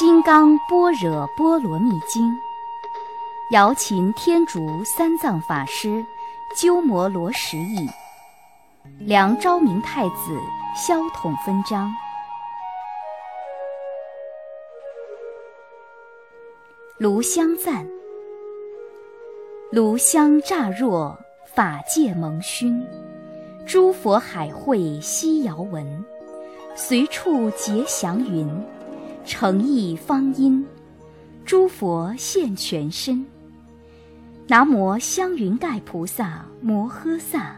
金刚般若波罗蜜经》，瑶琴天竺三藏法师鸠摩罗什译，梁昭明太子萧统分章。炉香赞，炉香乍若，法界蒙熏，诸佛海会悉遥闻，随处结祥云。诚意方音，诸佛现全身。南无香云盖菩萨摩诃萨。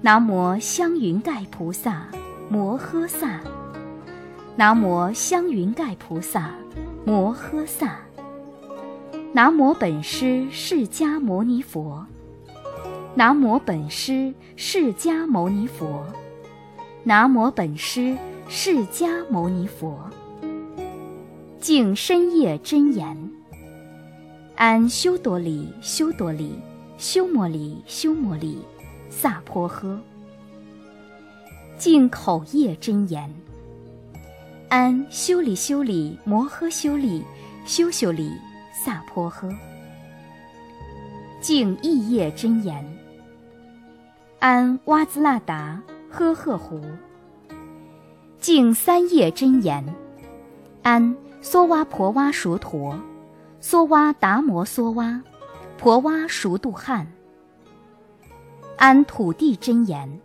南无香云盖菩萨摩诃萨。南无香云盖菩萨摩诃萨。南无本师释迦牟尼佛。南无本师释迦牟尼佛。南无本师释迦牟尼佛。敬深夜真言，安修多里修多里修摩里修摩里萨婆诃。敬口业真言，安修里修里摩诃修里修修里萨婆诃。敬意业真言，安哇兹那达呵呵胡。敬三业真言，安。梭哇婆哇熟陀，梭哇达摩梭哇，婆哇熟度汉。安土地真言，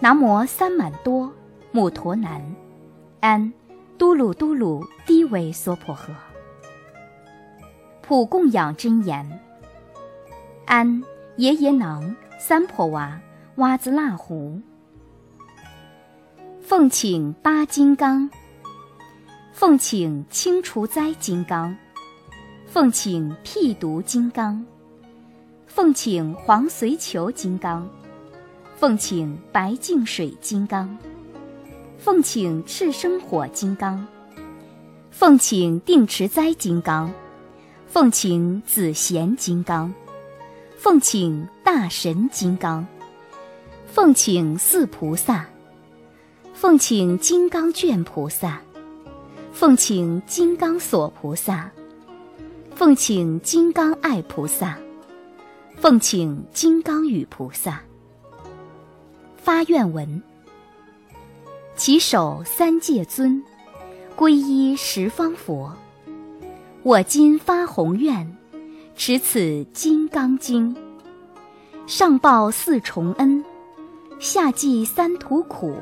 南无三满多母陀南，安嘟噜嘟噜低维娑婆诃。普供养真言，安耶耶囊三婆哇哇兹那胡。奉请八金刚。奉请清除灾金刚，奉请辟毒金刚，奉请黄随求金刚，奉请白净水金刚，奉请赤生火金刚，奉请定持灾金刚，奉请紫贤金刚，奉请大神金刚，奉请四菩萨，奉请金刚卷菩萨。奉请金刚锁菩萨，奉请金刚爱菩萨，奉请金刚语菩萨。发愿文：起手三界尊，皈依十方佛。我今发宏愿，持此金刚经，上报四重恩，下济三途苦。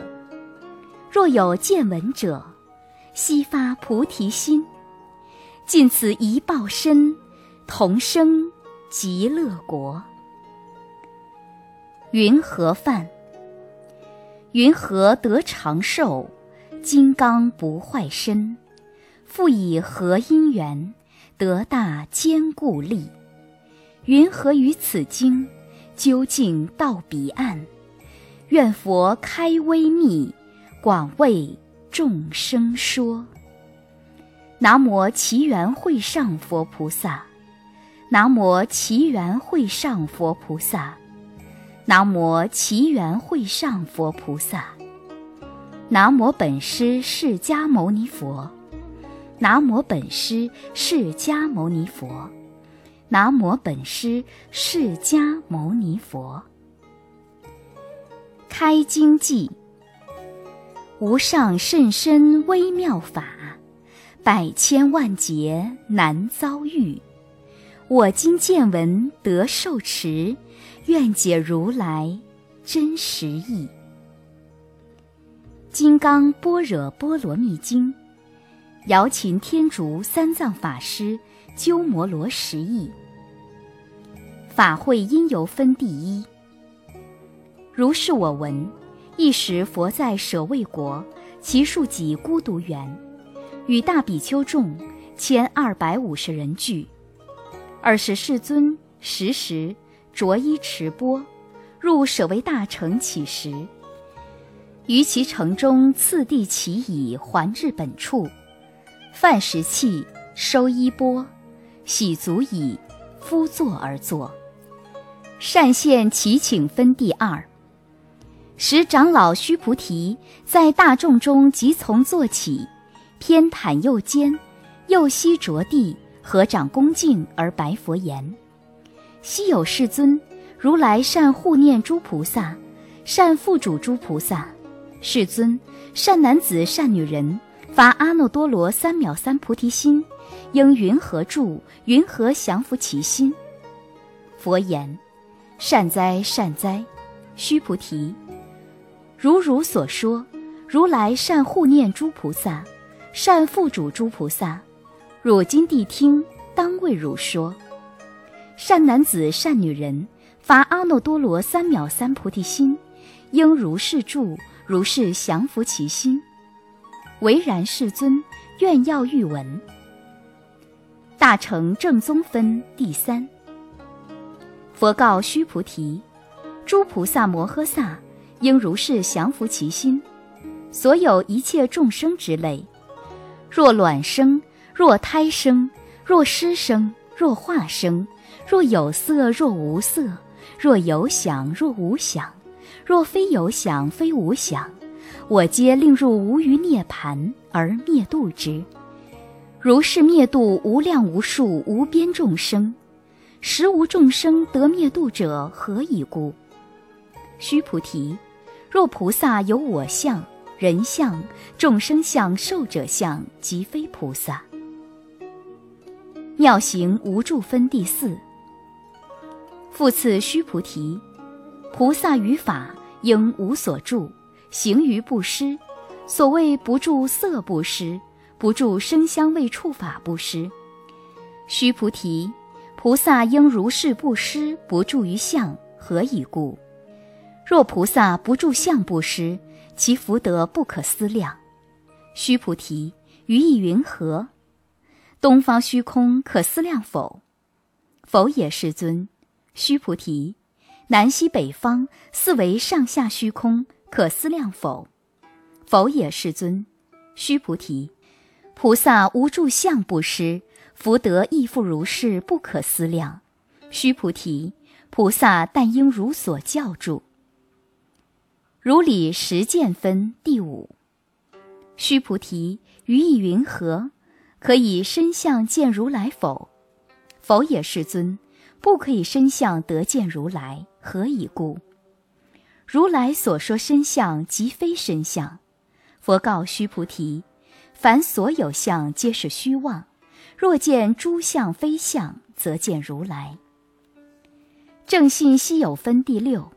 若有见闻者，悉发菩提心，尽此一报身，同生极乐国。云何梵？云何得长寿？金刚不坏身，复以何因缘得大坚固力？云何于此经究竟到彼岸？愿佛开微密，广为。众生说：“南无奇缘会上佛菩萨，南无奇缘会上佛菩萨，南无奇缘会上佛菩萨，南无本师释迦牟尼佛，南无本师释迦牟尼佛，南无本师释迦牟尼佛。”开经记。无上甚深微妙法，百千万劫难遭遇。我今见闻得受持，愿解如来真实义。《金刚般若波罗蜜经》，瑶琴天竺三藏法师鸠摩罗什译。法会因由分第一。如是我闻。一时，佛在舍卫国，其数己孤独园，与大比丘众千二百五十人聚。尔时世尊时时着衣持钵，入舍卫大城乞食。于其城中次第起已，还至本处，饭食讫，收衣钵，洗足已，敷坐而坐。善现其请分第二。时长老须菩提在大众中即从坐起，偏袒右肩，右膝着地，合掌恭敬而白佛言：“昔有世尊，如来善护念诸菩萨，善付嘱诸菩萨。世尊，善男子、善女人发阿耨多罗三藐三菩提心，应云何住？云何降伏其心？”佛言：“善哉，善哉，须菩提，如汝所说，如来善护念诸菩萨。”善付嘱诸菩萨，汝今谛听，当为汝说。善男子、善女人发阿耨多罗三藐三菩提心，应如是住，如是降伏其心。唯然，世尊，愿要欲闻。大乘正宗分第三。佛告须菩提：诸菩萨摩诃萨应如是降伏其心，所有一切众生之类。若卵生，若胎生，若湿生，若化生，若有色，若无色，若有想，若无想，若非有想，非无想，我皆令入无余涅盘而灭度之。如是灭度无量无数无边众生，实无众生得灭度者，何以故？须菩提，若菩萨有我相。人相、众生相、寿者相，即非菩萨。妙行无住分第四。复次，须菩提，菩萨于法应无所住，行于不施。所谓不住色不施，不住声香味触法不施。须菩提，菩萨应如是不施，不住于相，何以故？若菩萨不住相不施。其福德不可思量，须菩提，于意云何？东方虚空可思量否？否也，世尊。须菩提，南西北方四维上下虚空可思量否？否也，世尊。须菩提，菩萨无住相不施，福德亦复如是，不可思量。须菩提，菩萨但应如所教住。如理实见分第五。须菩提，于意云何？可以身相见如来否？否也，世尊。不可以身相得见如来，何以故？如来所说身相，即非身相。佛告须菩提：凡所有相，皆是虚妄。若见诸相非相，则见如来。正信稀有分第六。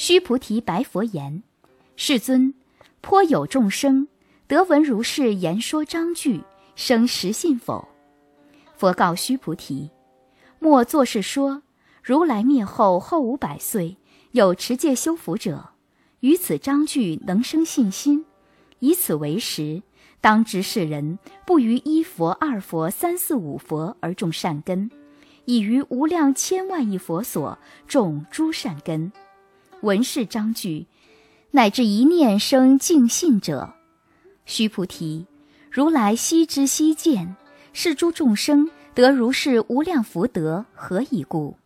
须菩提白佛言：“世尊，颇有众生得闻如是言说章句，生实信否？”佛告须菩提：“莫作是说，如来灭后后五百岁，有持戒修福者，于此章句能生信心，以此为实，当知是人不于一佛、二佛、三四五佛而种善根，已于无量千万亿佛所种诸善根。”文士章句，乃至一念生净信者，须菩提，如来悉知悉见，是诸众生得如是无量福德，何以故？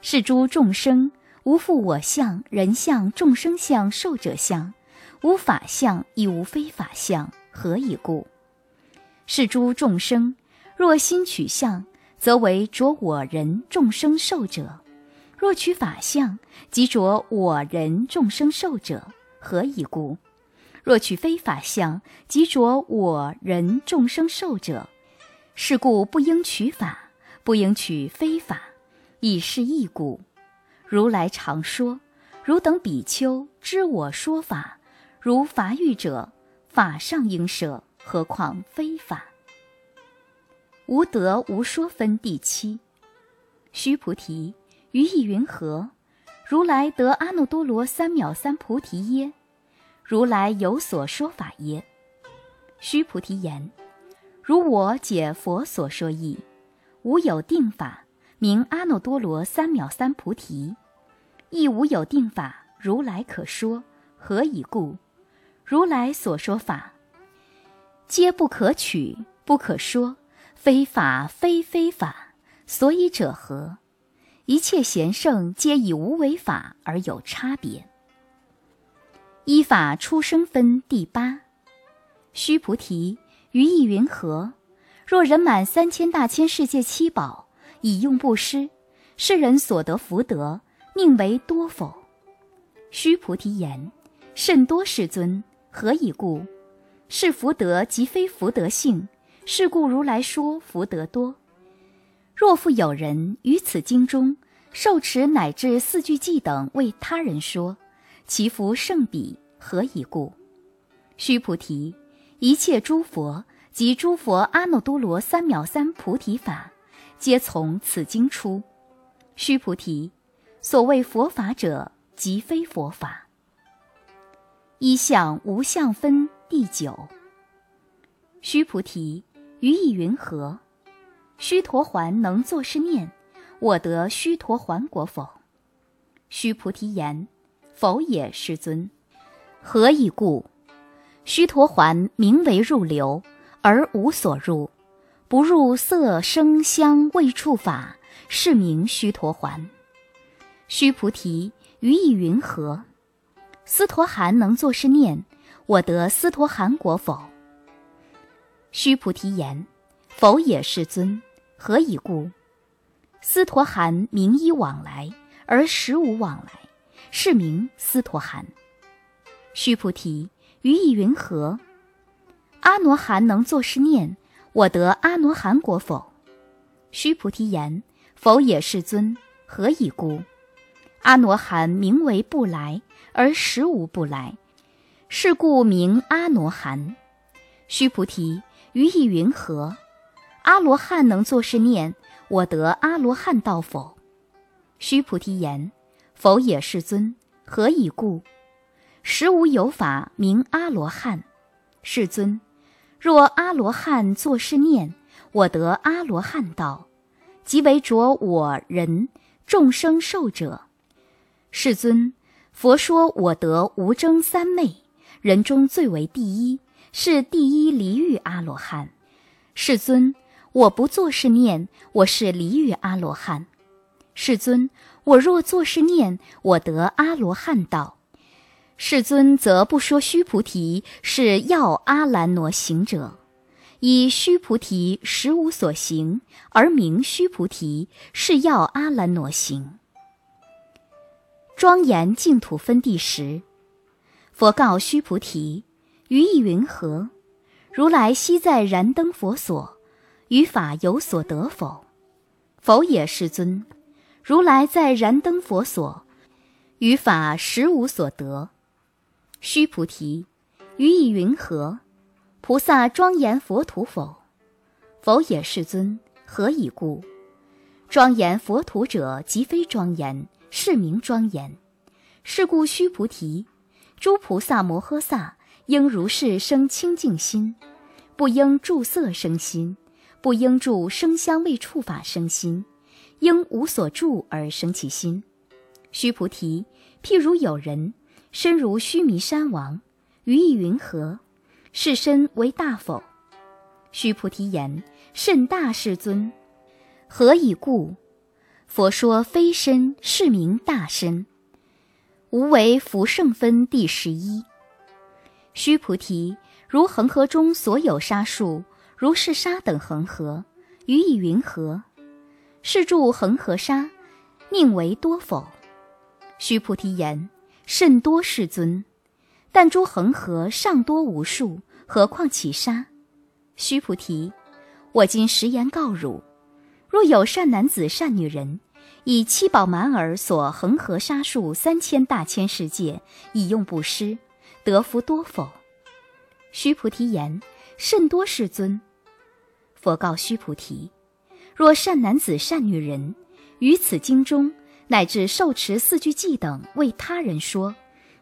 是诸众生无复我相、人相、众生相、寿者相，无法相亦无非法相，何以故？是诸众生若心取相，则为着我人众生寿者。若取法相，即着我人众生寿者，何以故？若取非法相，即着我人众生寿者，是故不应取法，不应取非法，以是义故。如来常说：汝等比丘知我说法，如法语者，法上应舍，何况非法？无得无说分第七。须菩提。于意云何？如来得阿耨多罗三藐三菩提耶？如来有所说法耶？须菩提言：如我解佛所说义，无有定法名阿耨多罗三藐三菩提，亦无有定法如来可说。何以故？如来所说法，皆不可取，不可说，非法非非法，所以者何？一切贤圣皆以无为法而有差别。依法出生分第八。须菩提，于意云何？若人满三千大千世界七宝，以用布施，世人所得福德，宁为多否？须菩提言：甚多，世尊。何以故？是福德即非福德性，是故如来说福德多。若复有人于此经中受持乃至四句偈等为他人说，其福胜彼。何以故？须菩提，一切诸佛及诸佛阿耨多罗三藐三菩提法，皆从此经出。须菩提，所谓佛法者，即非佛法。一相无相分第九。须菩提，于意云何？须陀环能作是念：我得须陀环果否？须菩提言：否也，世尊。何以故？须陀环名为入流，而无所入，不入色声香味触法，是名须陀环。须菩提，于意云何？斯陀含能作是念：我得斯陀含果否？须菩提言：否也，世尊。何以故？斯陀含名依往来，而实无往来，是名斯陀含。须菩提，于意云何？阿罗汉能作是念：我得阿罗汉果否？须菩提言：否也，世尊。何以故？阿罗汉名为不来，而实无不来，是故名阿罗汉。须菩提，于意云何？阿罗汉能作是念：我得阿罗汉道否？须菩提言：否也，世尊。何以故？实无有法名阿罗汉。世尊，若阿罗汉作是念：我得阿罗汉道，即为着我人众生受者。世尊，佛说我得无争三昧，人中最为第一，是第一离欲阿罗汉。世尊。我不作是念，我是离欲阿罗汉。世尊，我若作是念，我得阿罗汉道。世尊则不说须菩提是要阿兰挪行者，以须菩提实无所行，而名须菩提是要阿兰挪行。庄严净土分第十。佛告须菩提：于意云何？如来昔在燃灯佛所。于法有所得否？否也，世尊。如来在燃灯佛所，于法实无所得。须菩提，于意云何？菩萨庄严佛土否？否也，世尊。何以故？庄严佛土者，即非庄严，是名庄严。是故须菩提，诸菩萨摩诃萨应如是生清净心，不应住色生心。不应住生香味触法生心，应无所住而生其心。须菩提，譬如有人身如须弥山王，于意云何？是身为大否？须菩提言：甚大，世尊。何以故？佛说非身，是名大身。无为福圣分第十一。须菩提，如恒河中所有沙数。如是沙等恒河，于以云何？是住恒河沙，宁为多否？须菩提言：甚多，世尊。但诸恒河尚多无数，何况其沙？须菩提，我今实言告汝：若有善男子、善女人，以七宝满耳所恒河沙数三千大千世界，以用布施，得福多否？须菩提言：甚多，世尊。佛告须菩提：若善男子、善女人，于此经中乃至受持四句偈等为他人说，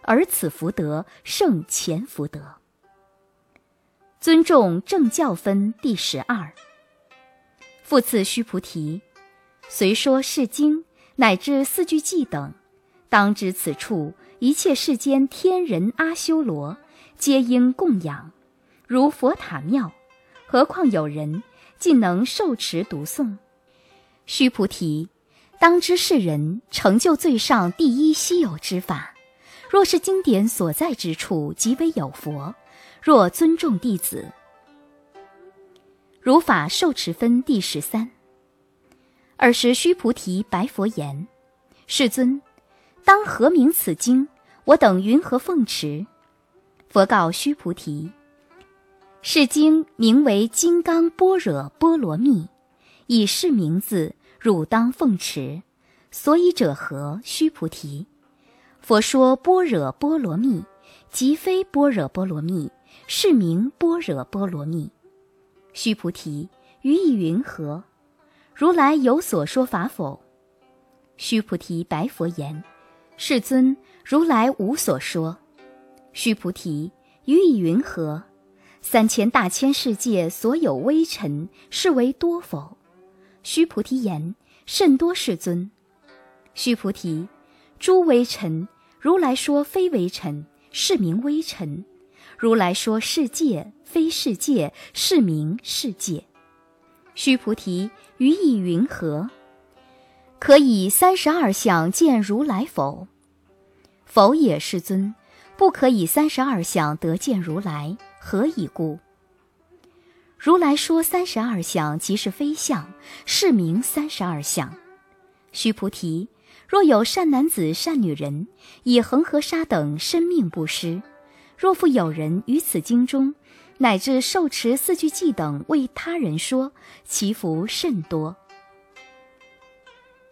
而此福德胜前福德。尊重正教分第十二。复次须菩提，虽说是经乃至四句偈等，当知此处一切世间天人阿修罗，皆应供养，如佛塔庙。何况有人竟能受持读诵？须菩提，当知世人成就最上第一稀有之法。若是经典所在之处，即为有佛；若尊重弟子。如法受持分第十三。尔时须菩提白佛言：“世尊，当何名此经？我等云何奉持？”佛告须菩提：“是经名为《金刚般若波罗蜜》，以是名字，汝当奉持。所以者何？须菩提，佛说般若波罗蜜，即非般若波罗蜜，是名般若波罗蜜。”须菩提，于意云何？如来有所说法否？须菩提白佛言：“世尊，如来无所说。”须菩提，于意云何？三千大千世界所有微尘，是为多否？须菩提言：“甚多，世尊。”须菩提，诸微尘，如来说非微尘，是名微尘；如来说世界。非世界，是名世界。须菩提，于意云何？可以三十二相见如来否？否也，世尊。不可以三十二相得见如来，何以故？如来说三十二相即是非相，是名三十二相。须菩提，若有善男子、善女人，以恒河沙等生命布施，若复有人于此经中。乃至受持四句偈等为他人说，其福甚多。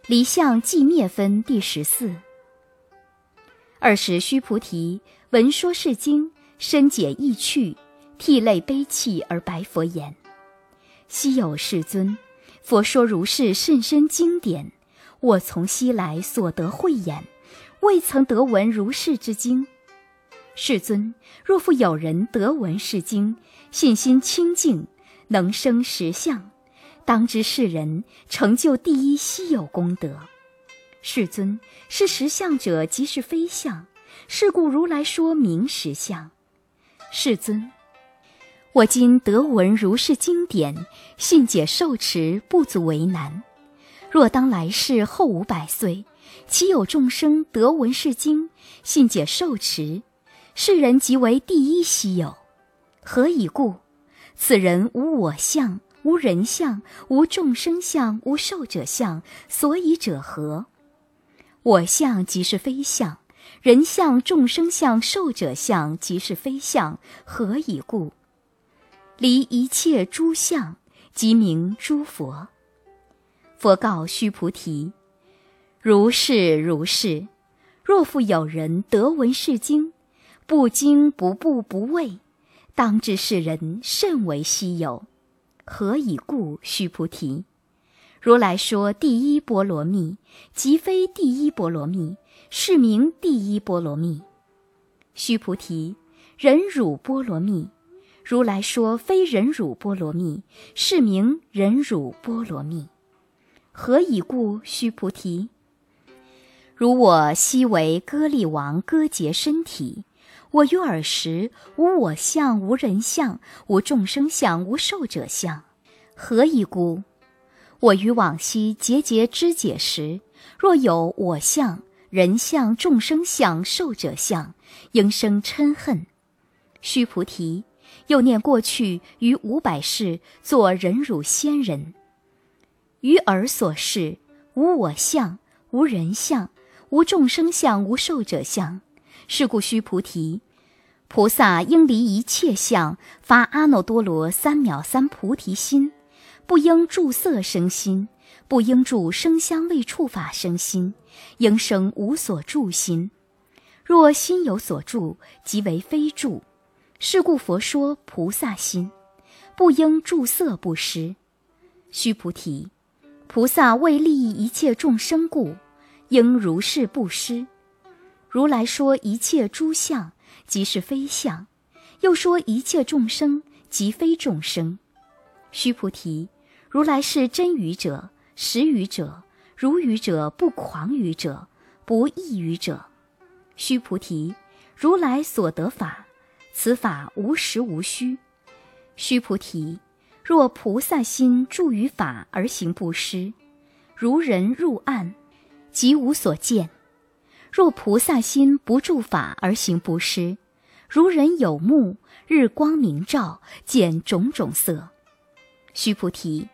离相寂灭分第十四。二十须菩提闻说是经，深解意趣，涕泪悲泣而白佛言：“昔有世尊，佛说如是甚深经典，我从昔来所得慧眼，未曾得闻如是之经。”世尊，若复有人得闻是经，信心清净，能生实相，当知是人成就第一稀有功德。世尊，是实相者即是非相，是故如来说明实相。世尊，我今得闻如是经典，信解受持不足为难。若当来世后五百岁，岂有众生得闻是经，信解受持？世人即为第一稀有，何以故？此人无我相，无人相，无众生相，无寿者相。所以者何？我相即是非相，人相、众生相、寿者相即是非相。何以故？离一切诸相，即名诸佛。佛告须菩提：如是如是。若复有人得闻是经，不惊不怖不畏，当知是人甚为稀有。何以故？须菩提，如来说第一波罗蜜，即非第一波罗蜜，是名第一波罗蜜。须菩提，忍辱波罗蜜，如来说非忍辱波罗蜜，是名忍辱波罗蜜。何以故？须菩提，如我昔为歌利王割截身体。我于尔时无我相，无人相，无众生相，无寿者相。何以故？我于往昔节节肢解时，若有我相、人相、众生相、寿者相，应生嗔恨。须菩提，又念过去于五百世作忍辱仙人，于尔所示无我相，无人相，无众生相，无寿者相。是故须菩提。菩萨应离一切相，发阿耨多罗三藐三菩提心，不应住色生心，不应住声香味触法生心，应生无所住心。若心有所住，即为非住。是故佛说菩萨心，不应住色不施。须菩提，菩萨为利益一切众生故，应如是布施。如来说一切诸相。即是非相，又说一切众生即非众生。须菩提，如来是真语者、实语者、如语者、不狂语者、不异语者。须菩提，如来所得法，此法无实无虚。须菩提，若菩萨心住于法而行布施，如人入暗，即无所见。若菩萨心不住法而行布施，如人有目，日光明照，见种种色。须菩提，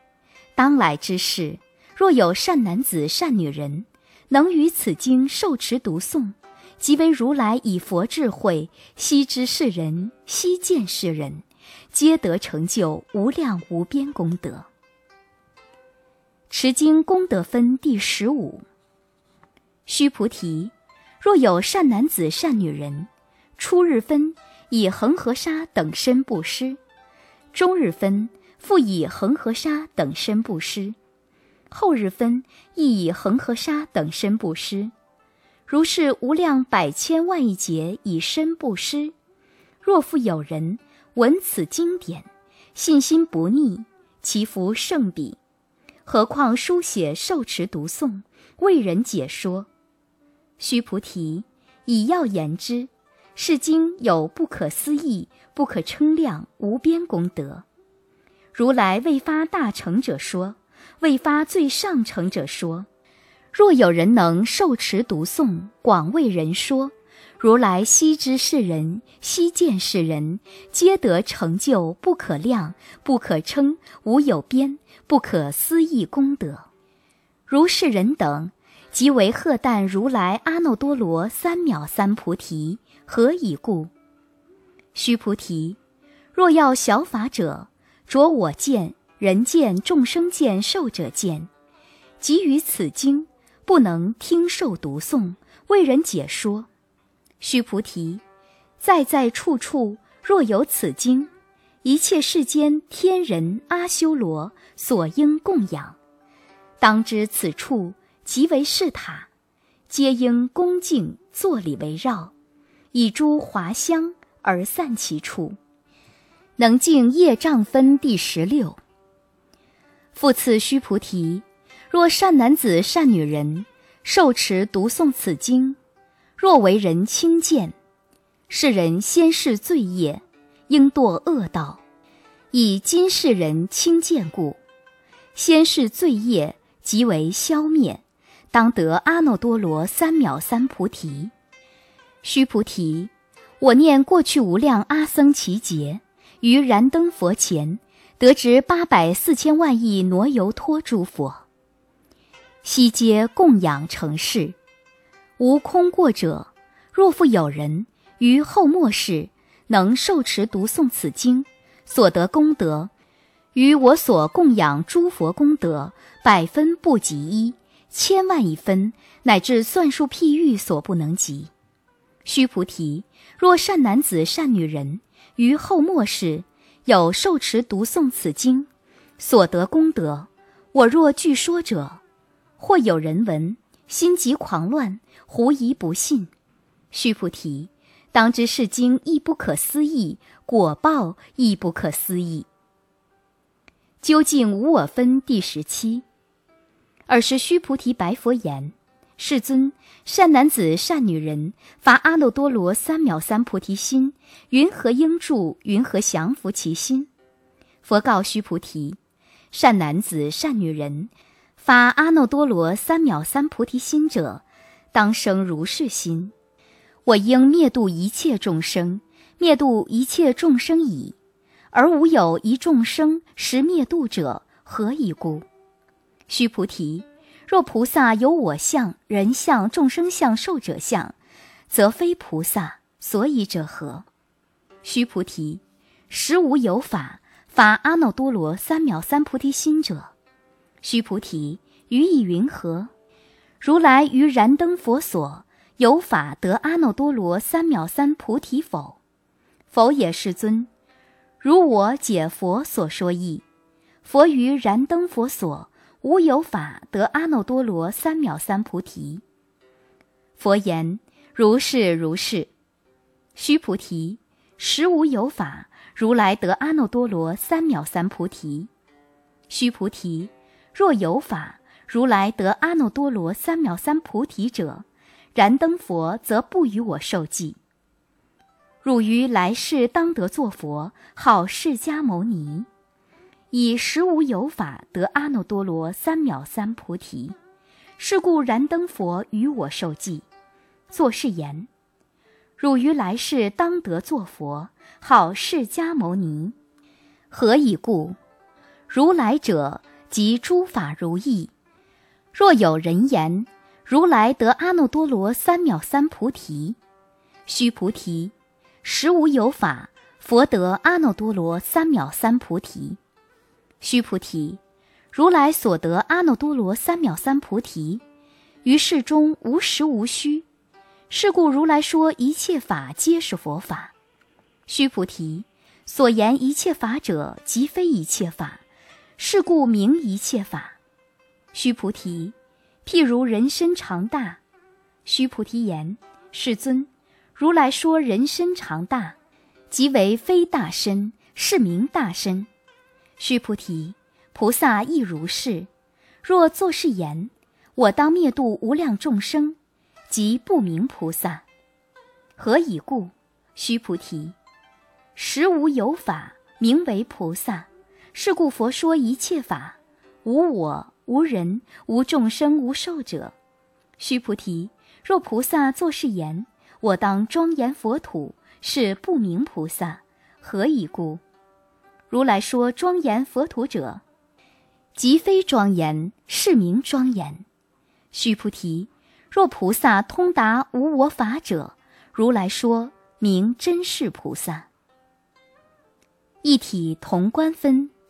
当来之事，若有善男子、善女人，能于此经受持读诵，即为如来以佛智慧悉知世人，悉见世人，皆得成就无量无边功德。持经功德分第十五。须菩提，若有善男子、善女人，初日分以恒河沙等身布施，中日分复以恒河沙等身布施，后日分亦以恒河沙等身布施。如是无量百千万亿劫以身布施。若复有人闻此经典，信心不逆，其福胜彼。何况书写受持读诵，为人解说。须菩提，以要言之。是经有不可思议、不可称量、无边功德。如来未发大乘者说，未发最上乘者说。若有人能受持读诵，广为人说，如来悉知世人，悉见世人，皆得成就不可量、不可称、无有边、不可思议功德。如是人等，即为荷担如来阿耨多罗三藐三菩提。何以故？须菩提，若要小法者，着我见、人见、众生见、寿者见，即于此经不能听受读诵，为人解说。须菩提，在在处处若有此经，一切世间天人阿修罗所应供养，当知此处即为是塔，皆应恭敬坐礼围绕。以诸华香而散其处，能净业障分第十六。复次，须菩提，若善男子、善女人受持读诵此经，若为人轻贱，世人先世罪业，应堕恶道，以今世人轻贱故，先世罪业即为消灭，当得阿耨多罗三藐三菩提。须菩提，我念过去无量阿僧祇劫，于燃灯佛前得值八百四千万亿挪油托诸佛，悉皆供养成事，无空过者。若复有人于后末世能受持读诵此经，所得功德，于我所供养诸佛功德百分不及一，千万亿分，乃至算数譬喻所不能及。须菩提，若善男子、善女人于后末世有受持读诵此经，所得功德，我若据说者，或有人闻，心急狂乱，狐疑不信。须菩提，当知是经亦不可思议，果报亦不可思议。究竟无我分第十七。尔时须菩提白佛言。世尊，善男子、善女人发阿耨多罗三藐三菩提心，云何应住？云何降伏其心？佛告须菩提：善男子、善女人发阿耨多罗三藐三菩提心者，当生如是心：我应灭度一切众生，灭度一切众生矣，而无有一众生实灭度者，何以故？须菩提。若菩萨有我相、人相、众生相、寿者相，则非菩萨。所以者何？须菩提，实无有法发阿耨多罗三藐三菩提心者。须菩提，于意云何？如来于燃灯佛所有法得阿耨多罗三藐三菩提否？否也，世尊。如我解佛所说义，佛于燃灯佛所。无有法得阿耨多罗三藐三菩提。佛言：如是如是。须菩提，实无有法如来得阿耨多罗三藐三菩提。须菩提，若有法如来得阿耨多罗三藐三菩提者，燃灯佛则不与我受记。汝于来世当得作佛，号释迦牟尼。以实无有法得阿耨多罗三藐三菩提，是故燃灯佛与我受记，作是言：汝于来世当得作佛，号释迦牟尼。何以故？如来者，即诸法如意。若有人言，如来得阿耨多罗三藐三菩提。须菩提，实无有法，佛得阿耨多罗三藐三菩提。须菩提，如来所得阿耨多罗三藐三菩提，于世中无实无虚。是故如来说一切法皆是佛法。须菩提，所言一切法者，即非一切法。是故名一切法。须菩提，譬如人身长大。须菩提言：世尊，如来说人身长大，即为非大身，是名大身。须菩提，菩萨亦如是。若作是言，我当灭度无量众生。即不明菩萨，何以故？须菩提，实无有法名为菩萨。是故佛说一切法，无我、无人、无众生、无寿者。须菩提，若菩萨作是言，我当庄严佛土，是不明菩萨。何以故？如来说庄严佛土者，即非庄严，是名庄严。须菩提。若菩萨通达无我法者，如来说名真是菩萨。一体同观分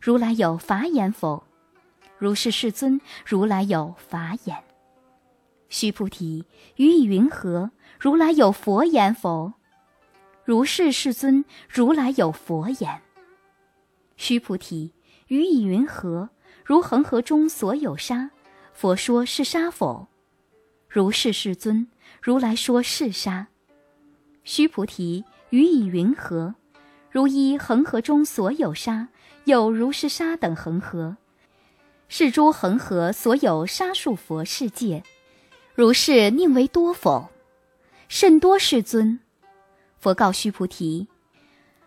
如来有法眼否？如是世尊，如来有法眼。须菩提，于意云何？如来有佛眼否？如是世尊，如来有佛眼。须菩提，于意云何？如恒河中所有沙，佛说是沙否？如是世尊，如来说是沙。须菩提，于以云何？如依恒河中所有沙，有如是沙等恒河。是诸恒河所有沙数佛世界，如是宁为多否？甚多，世尊。佛告须菩提：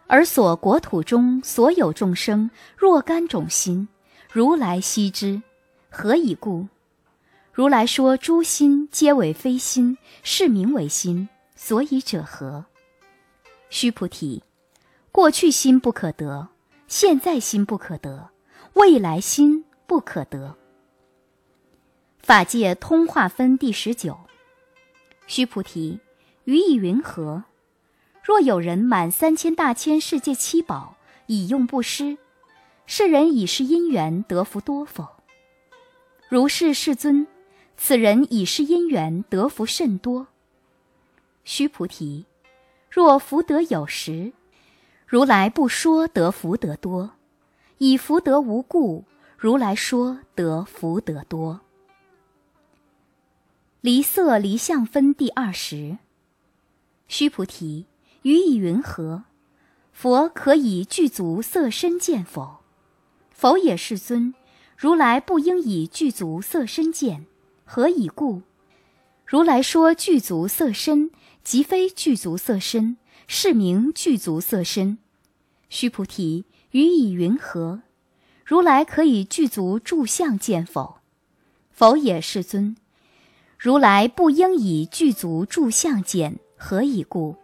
而所国土中所有众生若干种心，如来悉知。何以故？如来说诸心皆为非心，是名为心。所以者何？须菩提，过去心不可得，现在心不可得，未来心不可得。法界通化分第十九。须菩提，于意云何？若有人满三千大千世界七宝，以用不施，世人以是因缘得福多否？如是世尊。此人以是因缘得福甚多。须菩提，若福德有时，如来不说得福德多；以福德无故，如来说得福德多。离色离相分第二十。须菩提，于意云何？佛可以具足色身见否？否也，世尊。如来不应以具足色身见。何以故？如来说具足色身，即非具足色身，是名具足色身。须菩提，于以云何？如来可以具足住相见否？否也，世尊。如来不应以具足住相见。何以故？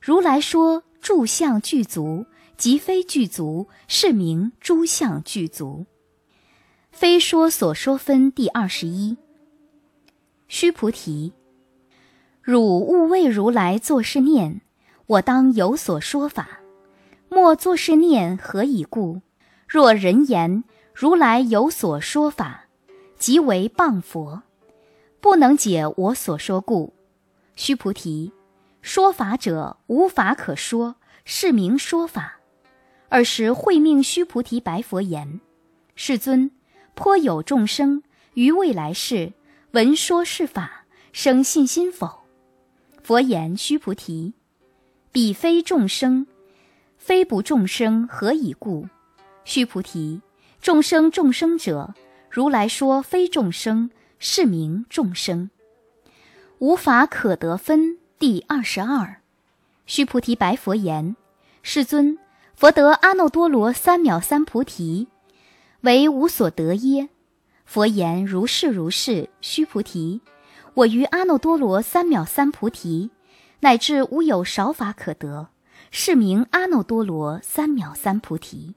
如来说住相具足，即非具足，是名诸相具足。非说所说分第二十一。须菩提，汝勿为如来作是念：我当有所说法。莫作是念，何以故？若人言如来有所说法，即为谤佛，不能解我所说故。须菩提，说法者无法可说，是名说法。尔时会命须菩提白佛言：世尊，颇有众生于未来世。闻说是法，生信心否？佛言：须菩提，彼非众生，非不众生，何以故？须菩提，众生众生者，如来说非众生，是名众生。无法可得分。第二十二，须菩提白佛言：“世尊，佛得阿耨多罗三藐三菩提，为无所得耶？”佛言：“如是如是。”须菩提，我于阿耨多罗三藐三菩提，乃至无有少法可得，是名阿耨多罗三藐三菩提。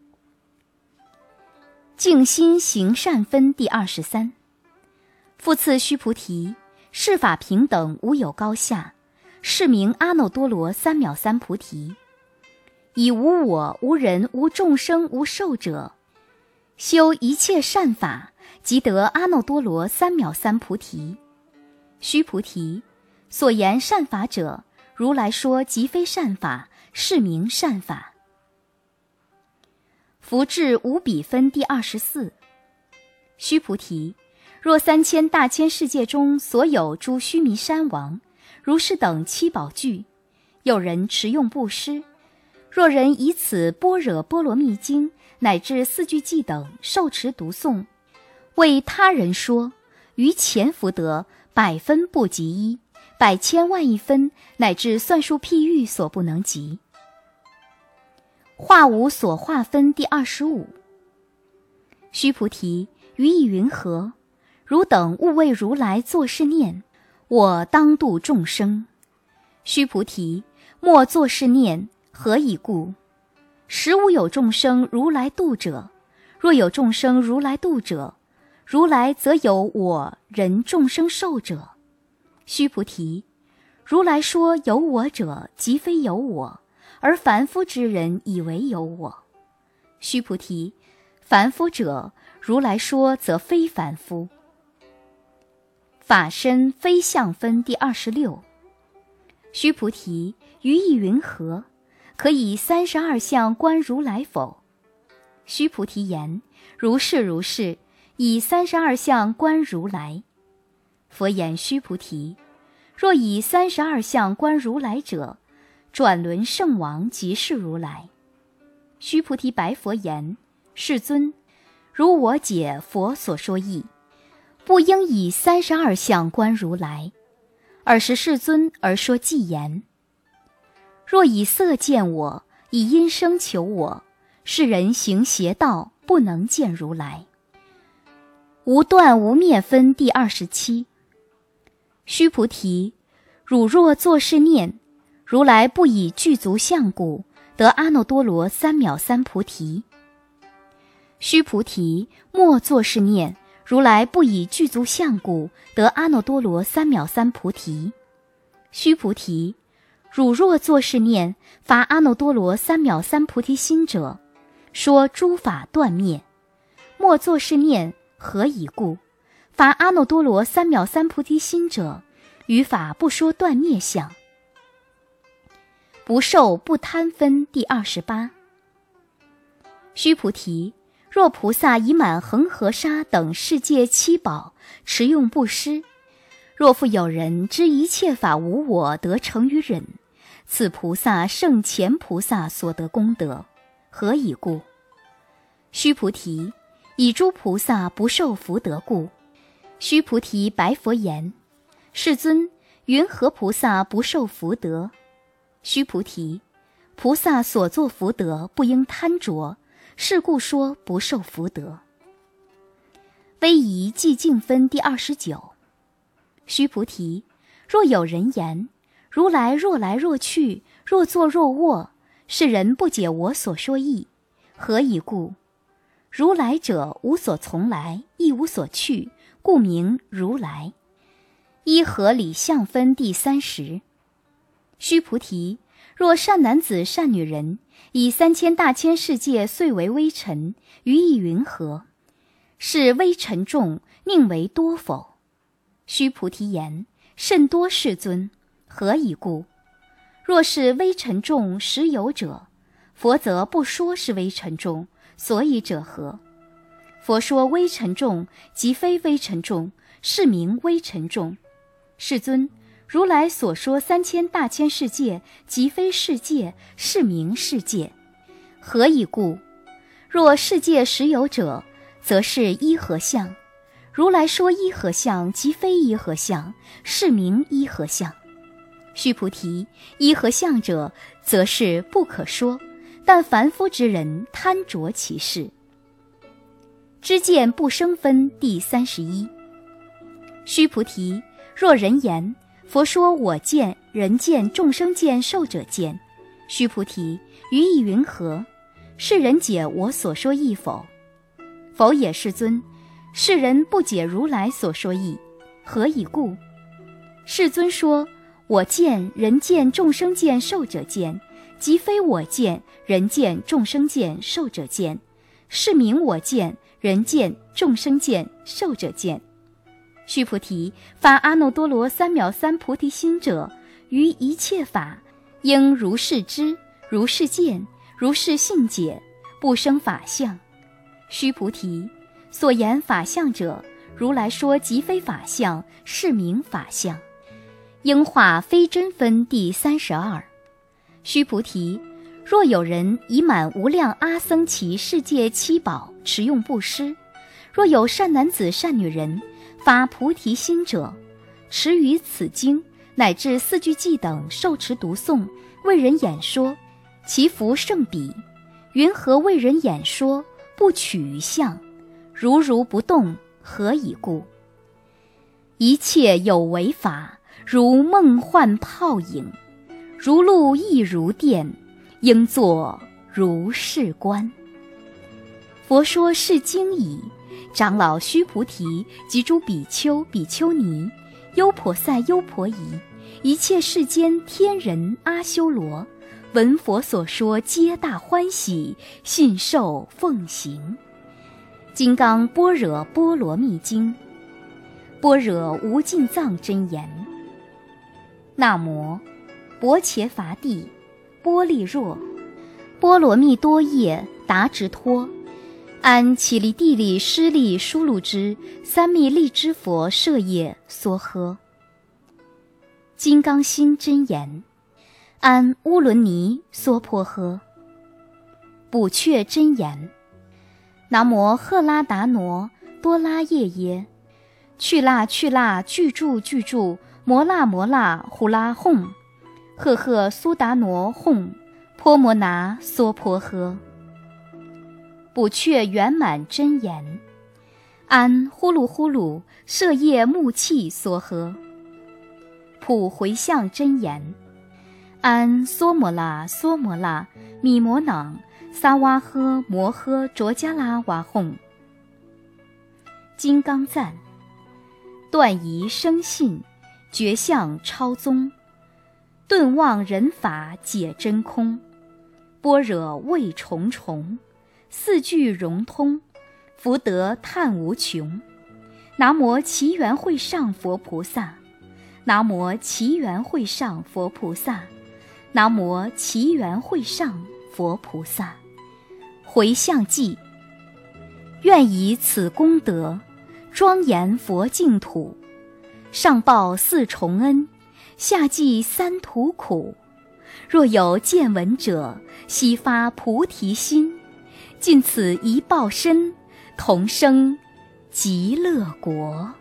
静心行善分第二十三。复次，须菩提，世法平等，无有高下。是名阿耨多罗三藐三菩提，以无我、无人、无众生、无寿者，修一切善法，即得阿耨多罗三藐三菩提。须菩提，所言善法者，如来说即非善法，是名善法。福至无比分第二十四。须菩提，若三千大千世界中所有诸须弥山王。如是等七宝具，有人持用布施。若人以此般若波罗蜜经乃至四句偈等受持读诵，为他人说，于前福德百分不及一，百千万亿分乃至算数譬喻所不能及。化无所化分第二十五。须菩提，于意云何？汝等勿为如来作是念。我当度众生，须菩提，莫作是念，何以故？实无有众生如来度者。若有众生如来度者，如来则有我人众生寿者。须菩提，如来说有我者，即非有我，而凡夫之人以为有我。须菩提，凡夫者，如来说则非凡夫。法身非相分第二十六。须菩提，于意云何？可以三十二相观如来否？须菩提言：如是如是。以三十二相观如来。佛言：须菩提，若以三十二相观如来者，转轮圣王即是如来。须菩提白佛言：世尊，如我解佛所说义。不应以三十二相观如来，尔时世尊而说偈言：若以色见我，以音声求我，世人行邪道，不能见如来。无断无灭分第二十七。须菩提，汝若作是念，如来不以具足相故，得阿耨多罗三藐三菩提。须菩提，莫作是念。如来不以具足相故得阿耨多罗三藐三菩提。须菩提，汝若作是念发阿耨多罗三藐三菩提心者，说诸法断灭；莫作是念，何以故？发阿耨多罗三藐三菩提心者，于法不说断灭相。不受不贪分第二十八。须菩提。若菩萨以满恒河沙等世界七宝持用不施，若复有人知一切法无我得成于忍，此菩萨胜前菩萨所得功德，何以故？须菩提，以诸菩萨不受福德故。须菩提白佛言：世尊，云何菩萨不受福德？须菩提，菩萨所作福德不应贪着。是故说不受福德。威仪寂静分第二十九。须菩提，若有人言：如来若来若去，若坐若卧，是人不解我所说义，何以故？如来者无所从来，亦无所去，故名如来。一合理相分第三十。须菩提，若善男子善女人。以三千大千世界遂为微尘，于意云何？是微尘众，宁为多否？须菩提言：甚多，世尊。何以故？若是微尘众实有者，佛则不说是微尘众。所以者何？佛说微尘众，即非微尘众，是名微尘众。世尊，如来所说三千大千世界，即非世界，是名世界。何以故？若世界实有者，则是一合相。如来说一合相，即非一合相，是名一合相。须菩提，一合相者，则是不可说。但凡夫之人贪着其事。知见不生分第三十一。须菩提，若人言佛说我见、人见、众生见、寿者见，须菩提，于意云何？世人解我所说意否？否也，世尊。世人不解如来所说意，何以故？世尊说：我见、人见、众生见、寿者见，即非我见、人见、众生见、寿者见，是名我见、人见、众生见、寿者见。须菩提，发阿耨多罗三藐三菩提心者，于一切法，应如是知，如是见，如是信解，不生法相。须菩提。所言法相者，如来说即非法相，是名法相。应化非真分第三十二。须菩提，若有人以满无量阿僧祇世界七宝持用布施，若有善男子善女人发菩提心者，持于此经乃至四句偈等受持读诵，为人演说，其福胜彼。云何为人演说，不取于相？如如不动，何以故？一切有为法，如梦幻泡影，如露亦如电，应作如是观。佛说是经已，长老须菩提及诸比丘、比丘尼、优婆塞、优婆夷，一切世间天人阿修罗，闻佛所说，皆大欢喜，信受奉行。《金刚般若波罗蜜经》，般若无尽藏真言。那摩，薄伽伐帝，波利若，波罗蜜多夜达直托，安起利地利施利疏路之三密利之佛舍业梭诃。金刚心真言，安乌伦尼娑婆诃。补阙真言。南无赫拉达挪多拉夜耶，去那去那具住巨住摩那摩那呼啦哄，赫赫苏达挪哄，婆摩那娑婆诃。补阙圆满真言，安呼噜呼噜舍业木气梭诃。普回向真言，安梭摩拉梭摩拉米摩囊。萨哇诃摩诃卓迦拉哇哄，金刚赞，断疑生信，觉相超宗，顿忘人法解真空，般若味重重，四句融通，福德叹无穷。南无奇缘会上佛菩萨，南无奇缘会上佛菩萨，南无奇缘会上佛菩萨。回向偈，愿以此功德庄严佛净土，上报四重恩，下济三途苦。若有见闻者，悉发菩提心，尽此一报身，同生极乐国。